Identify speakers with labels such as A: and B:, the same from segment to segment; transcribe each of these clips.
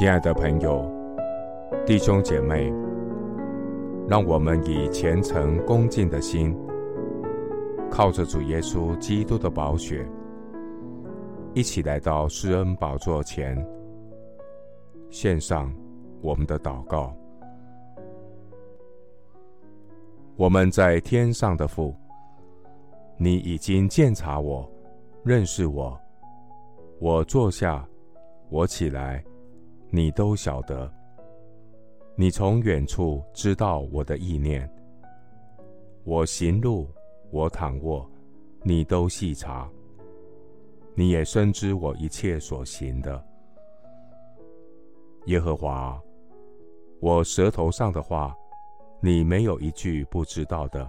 A: 亲爱的朋友、弟兄姐妹，让我们以虔诚恭敬的心，靠着主耶稣基督的宝血，一起来到施恩宝座前，献上我们的祷告。我们在天上的父，你已经鉴察我，认识我，我坐下，我起来。你都晓得，你从远处知道我的意念。我行路，我躺卧，你都细察。你也深知我一切所行的。耶和华，我舌头上的话，你没有一句不知道的。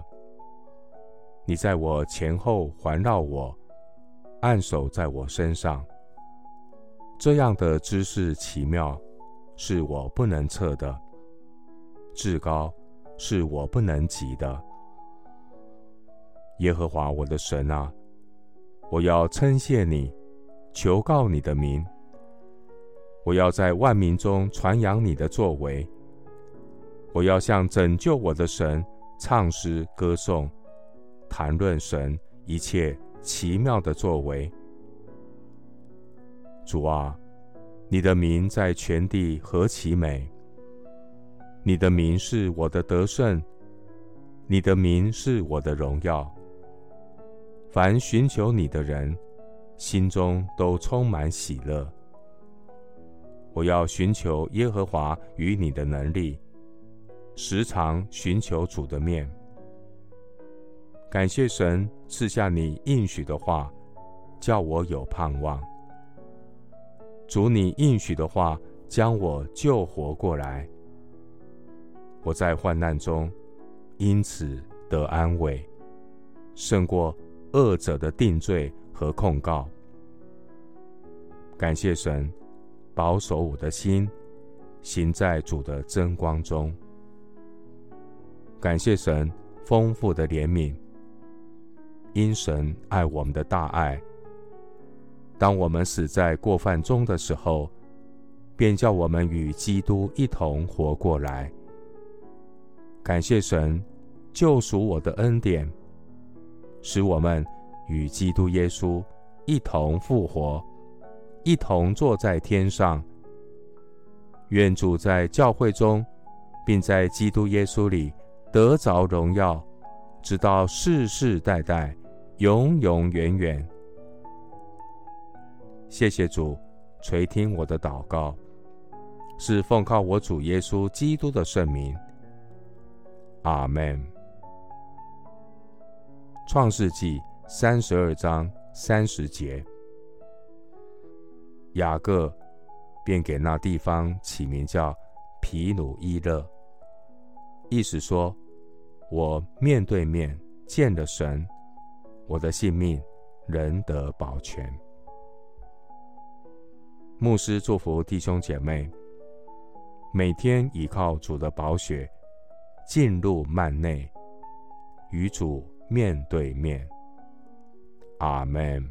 A: 你在我前后环绕我，按手在我身上。这样的知识奇妙，是我不能测的；至高，是我不能及的。耶和华我的神啊，我要称谢你，求告你的名。我要在万民中传扬你的作为。我要向拯救我的神唱诗歌颂，谈论神一切奇妙的作为。主啊，你的名在全地何其美！你的名是我的得胜，你的名是我的荣耀。凡寻求你的人，心中都充满喜乐。我要寻求耶和华与你的能力，时常寻求主的面。感谢神赐下你应许的话，叫我有盼望。主，你应许的话，将我救活过来。我在患难中，因此得安慰，胜过恶者的定罪和控告。感谢神，保守我的心，行在主的真光中。感谢神丰富的怜悯，因神爱我们的大爱。当我们死在过犯中的时候，便叫我们与基督一同活过来。感谢神救赎我的恩典，使我们与基督耶稣一同复活，一同坐在天上。愿主在教会中，并在基督耶稣里得着荣耀，直到世世代代，永永远远。谢谢主垂听我的祷告，是奉靠我主耶稣基督的圣名。阿门。创世纪三十二章三十节，雅各便给那地方起名叫皮努伊勒，意思说：我面对面见了神，我的性命仍得保全。牧师祝福弟兄姐妹，每天倚靠主的宝血，进入幔内，与主面对面。阿门。